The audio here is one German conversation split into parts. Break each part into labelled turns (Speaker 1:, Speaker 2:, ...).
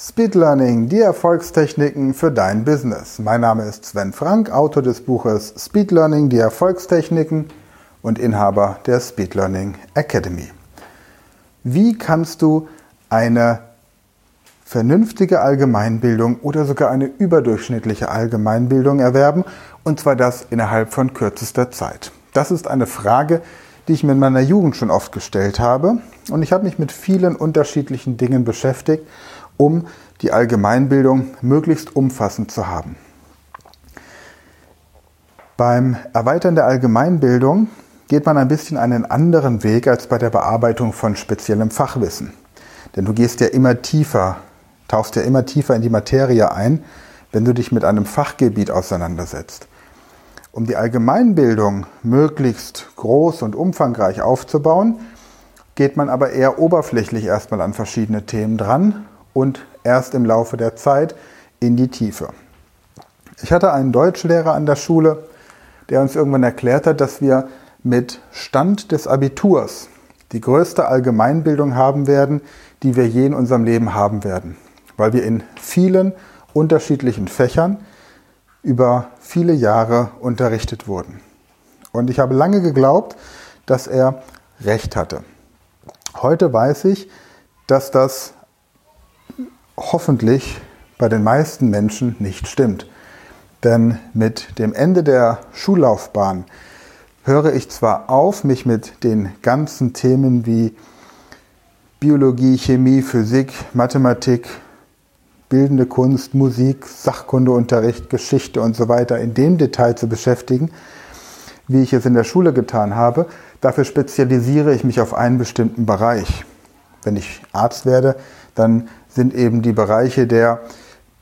Speaker 1: Speed Learning, die Erfolgstechniken für dein Business. Mein Name ist Sven Frank, Autor des Buches Speed Learning, die Erfolgstechniken und Inhaber der Speed Learning Academy. Wie kannst du eine vernünftige Allgemeinbildung oder sogar eine überdurchschnittliche Allgemeinbildung erwerben und zwar das innerhalb von kürzester Zeit? Das ist eine Frage, die ich mir in meiner Jugend schon oft gestellt habe und ich habe mich mit vielen unterschiedlichen Dingen beschäftigt um die Allgemeinbildung möglichst umfassend zu haben. Beim Erweitern der Allgemeinbildung geht man ein bisschen einen anderen Weg als bei der Bearbeitung von speziellem Fachwissen. Denn du gehst ja immer tiefer, tauchst ja immer tiefer in die Materie ein, wenn du dich mit einem Fachgebiet auseinandersetzt. Um die Allgemeinbildung möglichst groß und umfangreich aufzubauen, geht man aber eher oberflächlich erstmal an verschiedene Themen dran und erst im Laufe der Zeit in die Tiefe. Ich hatte einen Deutschlehrer an der Schule, der uns irgendwann erklärt hat, dass wir mit Stand des Abiturs die größte Allgemeinbildung haben werden, die wir je in unserem Leben haben werden, weil wir in vielen unterschiedlichen Fächern über viele Jahre unterrichtet wurden. Und ich habe lange geglaubt, dass er recht hatte. Heute weiß ich, dass das hoffentlich bei den meisten Menschen nicht stimmt. Denn mit dem Ende der Schullaufbahn höre ich zwar auf, mich mit den ganzen Themen wie Biologie, Chemie, Physik, Mathematik, bildende Kunst, Musik, Sachkundeunterricht, Geschichte und so weiter in dem Detail zu beschäftigen, wie ich es in der Schule getan habe. Dafür spezialisiere ich mich auf einen bestimmten Bereich. Wenn ich Arzt werde, dann sind eben die Bereiche der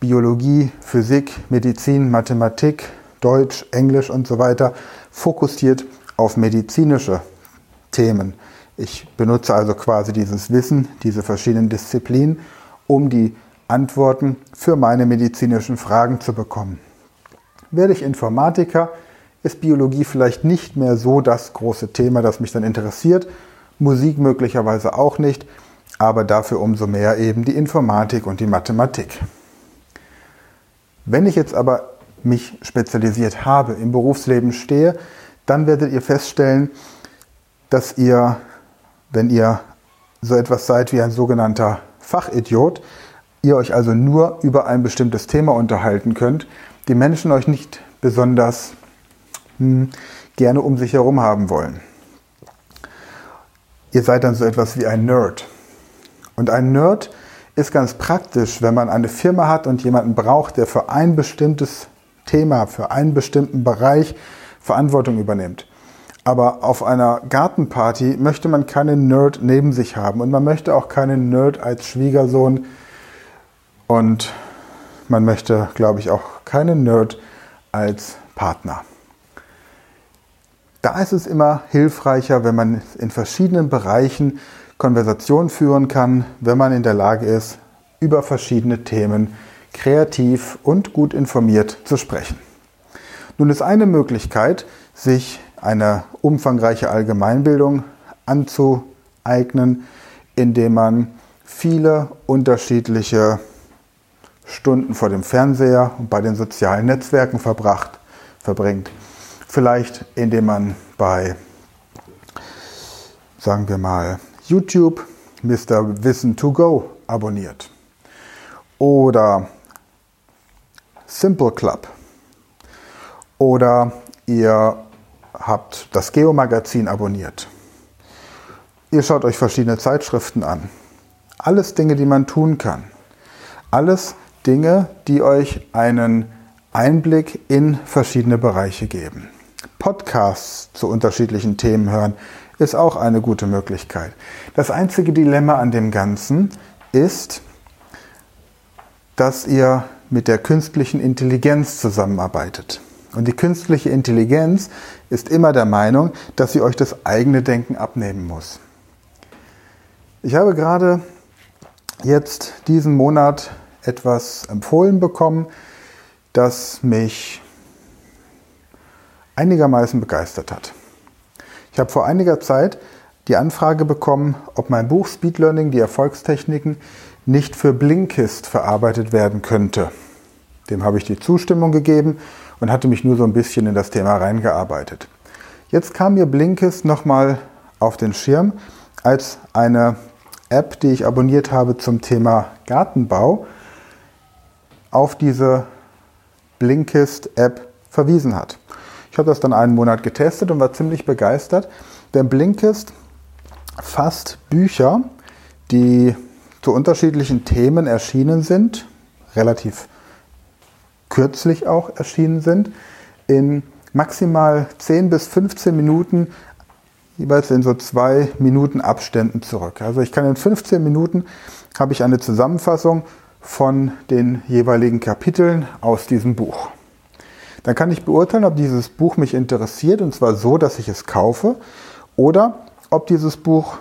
Speaker 1: Biologie, Physik, Medizin, Mathematik, Deutsch, Englisch und so weiter fokussiert auf medizinische Themen. Ich benutze also quasi dieses Wissen, diese verschiedenen Disziplinen, um die Antworten für meine medizinischen Fragen zu bekommen. Werde ich Informatiker, ist Biologie vielleicht nicht mehr so das große Thema, das mich dann interessiert, Musik möglicherweise auch nicht aber dafür umso mehr eben die Informatik und die Mathematik. Wenn ich jetzt aber mich spezialisiert habe, im Berufsleben stehe, dann werdet ihr feststellen, dass ihr, wenn ihr so etwas seid wie ein sogenannter Fachidiot, ihr euch also nur über ein bestimmtes Thema unterhalten könnt, die Menschen euch nicht besonders hm, gerne um sich herum haben wollen. Ihr seid dann so etwas wie ein Nerd. Und ein Nerd ist ganz praktisch, wenn man eine Firma hat und jemanden braucht, der für ein bestimmtes Thema, für einen bestimmten Bereich Verantwortung übernimmt. Aber auf einer Gartenparty möchte man keinen Nerd neben sich haben und man möchte auch keinen Nerd als Schwiegersohn und man möchte, glaube ich, auch keinen Nerd als Partner. Da ist es immer hilfreicher, wenn man in verschiedenen Bereichen Konversation führen kann, wenn man in der Lage ist, über verschiedene Themen kreativ und gut informiert zu sprechen. Nun ist eine Möglichkeit, sich eine umfangreiche Allgemeinbildung anzueignen, indem man viele unterschiedliche Stunden vor dem Fernseher und bei den sozialen Netzwerken verbracht, verbringt. Vielleicht indem man bei, sagen wir mal, YouTube Mr. Wissen to Go abonniert. Oder Simple Club. Oder ihr habt das Geo-Magazin abonniert. Ihr schaut euch verschiedene Zeitschriften an. Alles Dinge, die man tun kann. Alles Dinge, die euch einen Einblick in verschiedene Bereiche geben. Podcasts zu unterschiedlichen Themen hören ist auch eine gute Möglichkeit. Das einzige Dilemma an dem Ganzen ist, dass ihr mit der künstlichen Intelligenz zusammenarbeitet. Und die künstliche Intelligenz ist immer der Meinung, dass sie euch das eigene Denken abnehmen muss. Ich habe gerade jetzt diesen Monat etwas empfohlen bekommen, das mich einigermaßen begeistert hat. Ich habe vor einiger Zeit die Anfrage bekommen, ob mein Buch Speed Learning, die Erfolgstechniken, nicht für Blinkist verarbeitet werden könnte. Dem habe ich die Zustimmung gegeben und hatte mich nur so ein bisschen in das Thema reingearbeitet. Jetzt kam mir Blinkist nochmal auf den Schirm als eine App, die ich abonniert habe zum Thema Gartenbau, auf diese Blinkist-App verwiesen hat. Ich habe das dann einen Monat getestet und war ziemlich begeistert, denn Blinkist fasst Bücher, die zu unterschiedlichen Themen erschienen sind, relativ kürzlich auch erschienen sind, in maximal 10 bis 15 Minuten, jeweils in so zwei Minuten Abständen zurück. Also ich kann in 15 Minuten habe ich eine Zusammenfassung von den jeweiligen Kapiteln aus diesem Buch. Dann kann ich beurteilen, ob dieses Buch mich interessiert, und zwar so, dass ich es kaufe, oder ob dieses Buch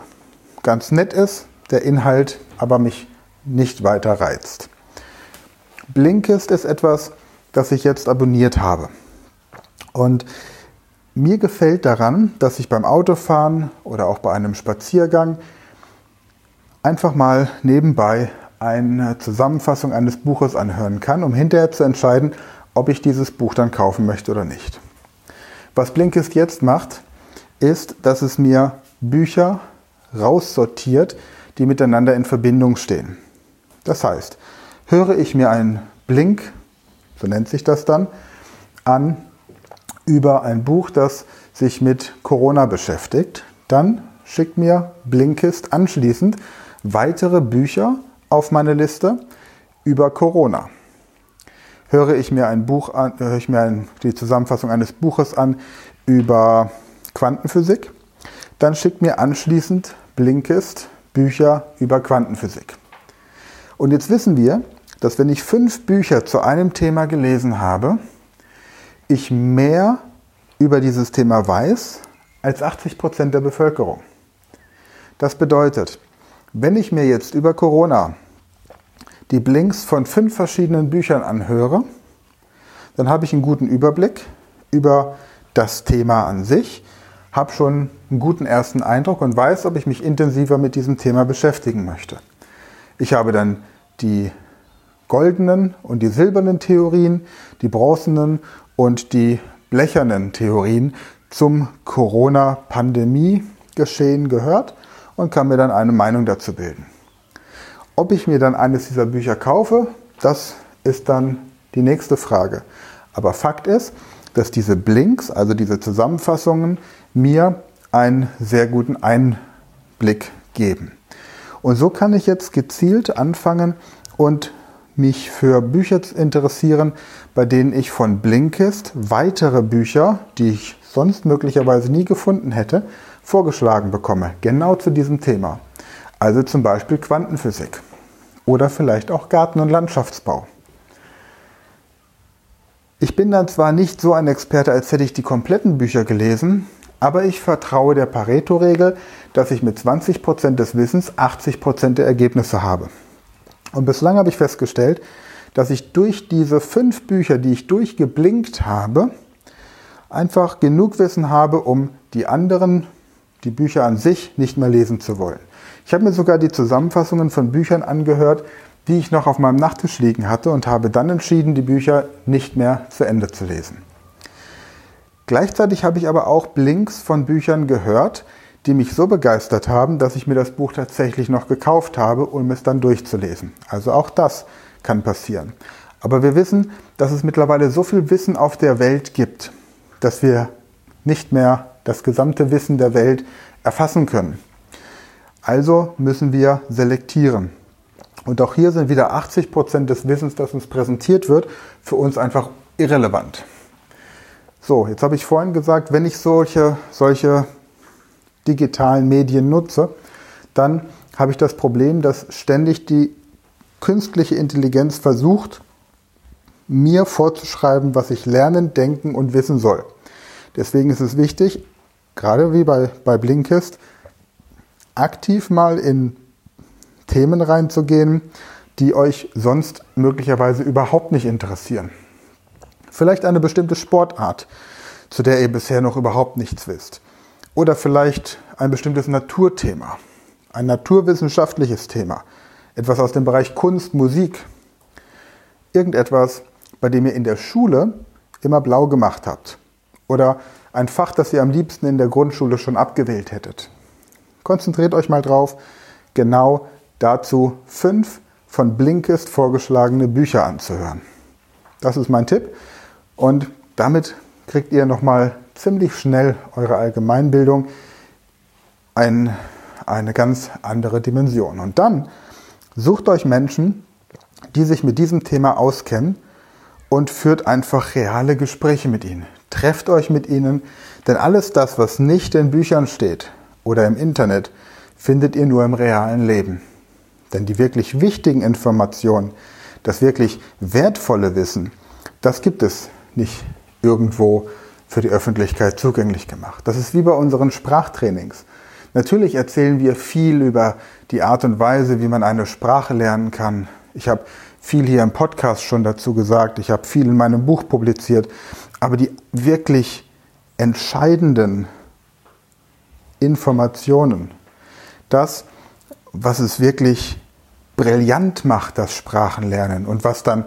Speaker 1: ganz nett ist, der Inhalt aber mich nicht weiter reizt. Blinkist ist etwas, das ich jetzt abonniert habe. Und mir gefällt daran, dass ich beim Autofahren oder auch bei einem Spaziergang einfach mal nebenbei eine Zusammenfassung eines Buches anhören kann, um hinterher zu entscheiden, ob ich dieses Buch dann kaufen möchte oder nicht. Was Blinkist jetzt macht, ist, dass es mir Bücher raussortiert, die miteinander in Verbindung stehen. Das heißt, höre ich mir einen Blink, so nennt sich das dann, an über ein Buch, das sich mit Corona beschäftigt, dann schickt mir Blinkist anschließend weitere Bücher auf meine Liste über Corona. Höre ich mir ein Buch an, höre ich mir ein, die Zusammenfassung eines Buches an über Quantenphysik, dann schickt mir anschließend Blinkist Bücher über Quantenphysik. Und jetzt wissen wir, dass wenn ich fünf Bücher zu einem Thema gelesen habe, ich mehr über dieses Thema weiß als 80 Prozent der Bevölkerung. Das bedeutet, wenn ich mir jetzt über Corona die Blinks von fünf verschiedenen Büchern anhöre, dann habe ich einen guten Überblick über das Thema an sich, habe schon einen guten ersten Eindruck und weiß, ob ich mich intensiver mit diesem Thema beschäftigen möchte. Ich habe dann die goldenen und die silbernen Theorien, die bronzenen und die blechernen Theorien zum Corona-Pandemie-Geschehen gehört und kann mir dann eine Meinung dazu bilden. Ob ich mir dann eines dieser Bücher kaufe, das ist dann die nächste Frage. Aber Fakt ist, dass diese Blinks, also diese Zusammenfassungen, mir einen sehr guten Einblick geben. Und so kann ich jetzt gezielt anfangen und mich für Bücher interessieren, bei denen ich von Blinkist weitere Bücher, die ich sonst möglicherweise nie gefunden hätte, vorgeschlagen bekomme, genau zu diesem Thema. Also zum Beispiel Quantenphysik oder vielleicht auch Garten- und Landschaftsbau. Ich bin dann zwar nicht so ein Experte, als hätte ich die kompletten Bücher gelesen, aber ich vertraue der Pareto-Regel, dass ich mit 20% des Wissens 80% der Ergebnisse habe. Und bislang habe ich festgestellt, dass ich durch diese fünf Bücher, die ich durchgeblinkt habe, einfach genug Wissen habe, um die anderen, die Bücher an sich, nicht mehr lesen zu wollen. Ich habe mir sogar die Zusammenfassungen von Büchern angehört, die ich noch auf meinem Nachttisch liegen hatte und habe dann entschieden, die Bücher nicht mehr zu Ende zu lesen. Gleichzeitig habe ich aber auch Blinks von Büchern gehört, die mich so begeistert haben, dass ich mir das Buch tatsächlich noch gekauft habe, um es dann durchzulesen. Also auch das kann passieren. Aber wir wissen, dass es mittlerweile so viel Wissen auf der Welt gibt, dass wir nicht mehr das gesamte Wissen der Welt erfassen können. Also müssen wir selektieren. Und auch hier sind wieder 80 Prozent des Wissens, das uns präsentiert wird, für uns einfach irrelevant. So, jetzt habe ich vorhin gesagt, wenn ich solche, solche digitalen Medien nutze, dann habe ich das Problem, dass ständig die künstliche Intelligenz versucht, mir vorzuschreiben, was ich lernen, denken und wissen soll. Deswegen ist es wichtig, gerade wie bei, bei Blinkist, aktiv mal in Themen reinzugehen, die euch sonst möglicherweise überhaupt nicht interessieren. Vielleicht eine bestimmte Sportart, zu der ihr bisher noch überhaupt nichts wisst. Oder vielleicht ein bestimmtes Naturthema, ein naturwissenschaftliches Thema. etwas aus dem Bereich Kunst, Musik, irgendetwas, bei dem ihr in der Schule immer blau gemacht habt oder ein Fach, das ihr am liebsten in der Grundschule schon abgewählt hättet. Konzentriert euch mal drauf, genau dazu fünf von Blinkist vorgeschlagene Bücher anzuhören. Das ist mein Tipp und damit kriegt ihr nochmal ziemlich schnell eure Allgemeinbildung ein, eine ganz andere Dimension. Und dann sucht euch Menschen, die sich mit diesem Thema auskennen und führt einfach reale Gespräche mit ihnen. Trefft euch mit ihnen, denn alles das, was nicht in Büchern steht oder im Internet, findet ihr nur im realen Leben. Denn die wirklich wichtigen Informationen, das wirklich wertvolle Wissen, das gibt es nicht irgendwo für die Öffentlichkeit zugänglich gemacht. Das ist wie bei unseren Sprachtrainings. Natürlich erzählen wir viel über die Art und Weise, wie man eine Sprache lernen kann. Ich habe viel hier im Podcast schon dazu gesagt, ich habe viel in meinem Buch publiziert, aber die wirklich entscheidenden Informationen, das, was es wirklich brillant macht, das Sprachenlernen und was dann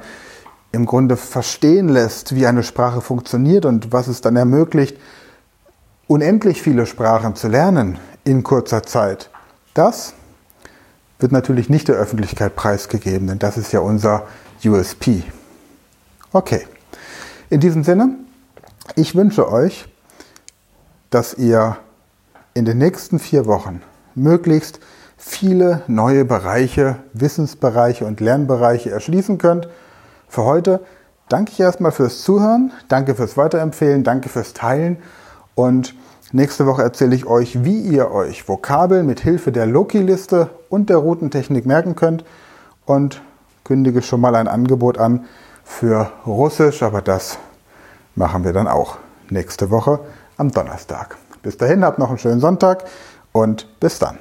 Speaker 1: im Grunde verstehen lässt, wie eine Sprache funktioniert und was es dann ermöglicht, unendlich viele Sprachen zu lernen in kurzer Zeit. Das wird natürlich nicht der Öffentlichkeit preisgegeben, denn das ist ja unser USP. Okay, in diesem Sinne, ich wünsche euch, dass ihr in den nächsten vier Wochen möglichst viele neue Bereiche, Wissensbereiche und Lernbereiche erschließen könnt für heute danke ich erstmal fürs Zuhören, danke fürs Weiterempfehlen, danke fürs Teilen und nächste Woche erzähle ich euch, wie ihr euch Vokabeln mit Hilfe der Loki-Liste und der Routentechnik merken könnt und kündige schon mal ein Angebot an für Russisch, aber das machen wir dann auch nächste Woche am Donnerstag. Bis dahin, habt noch einen schönen Sonntag und bis dann.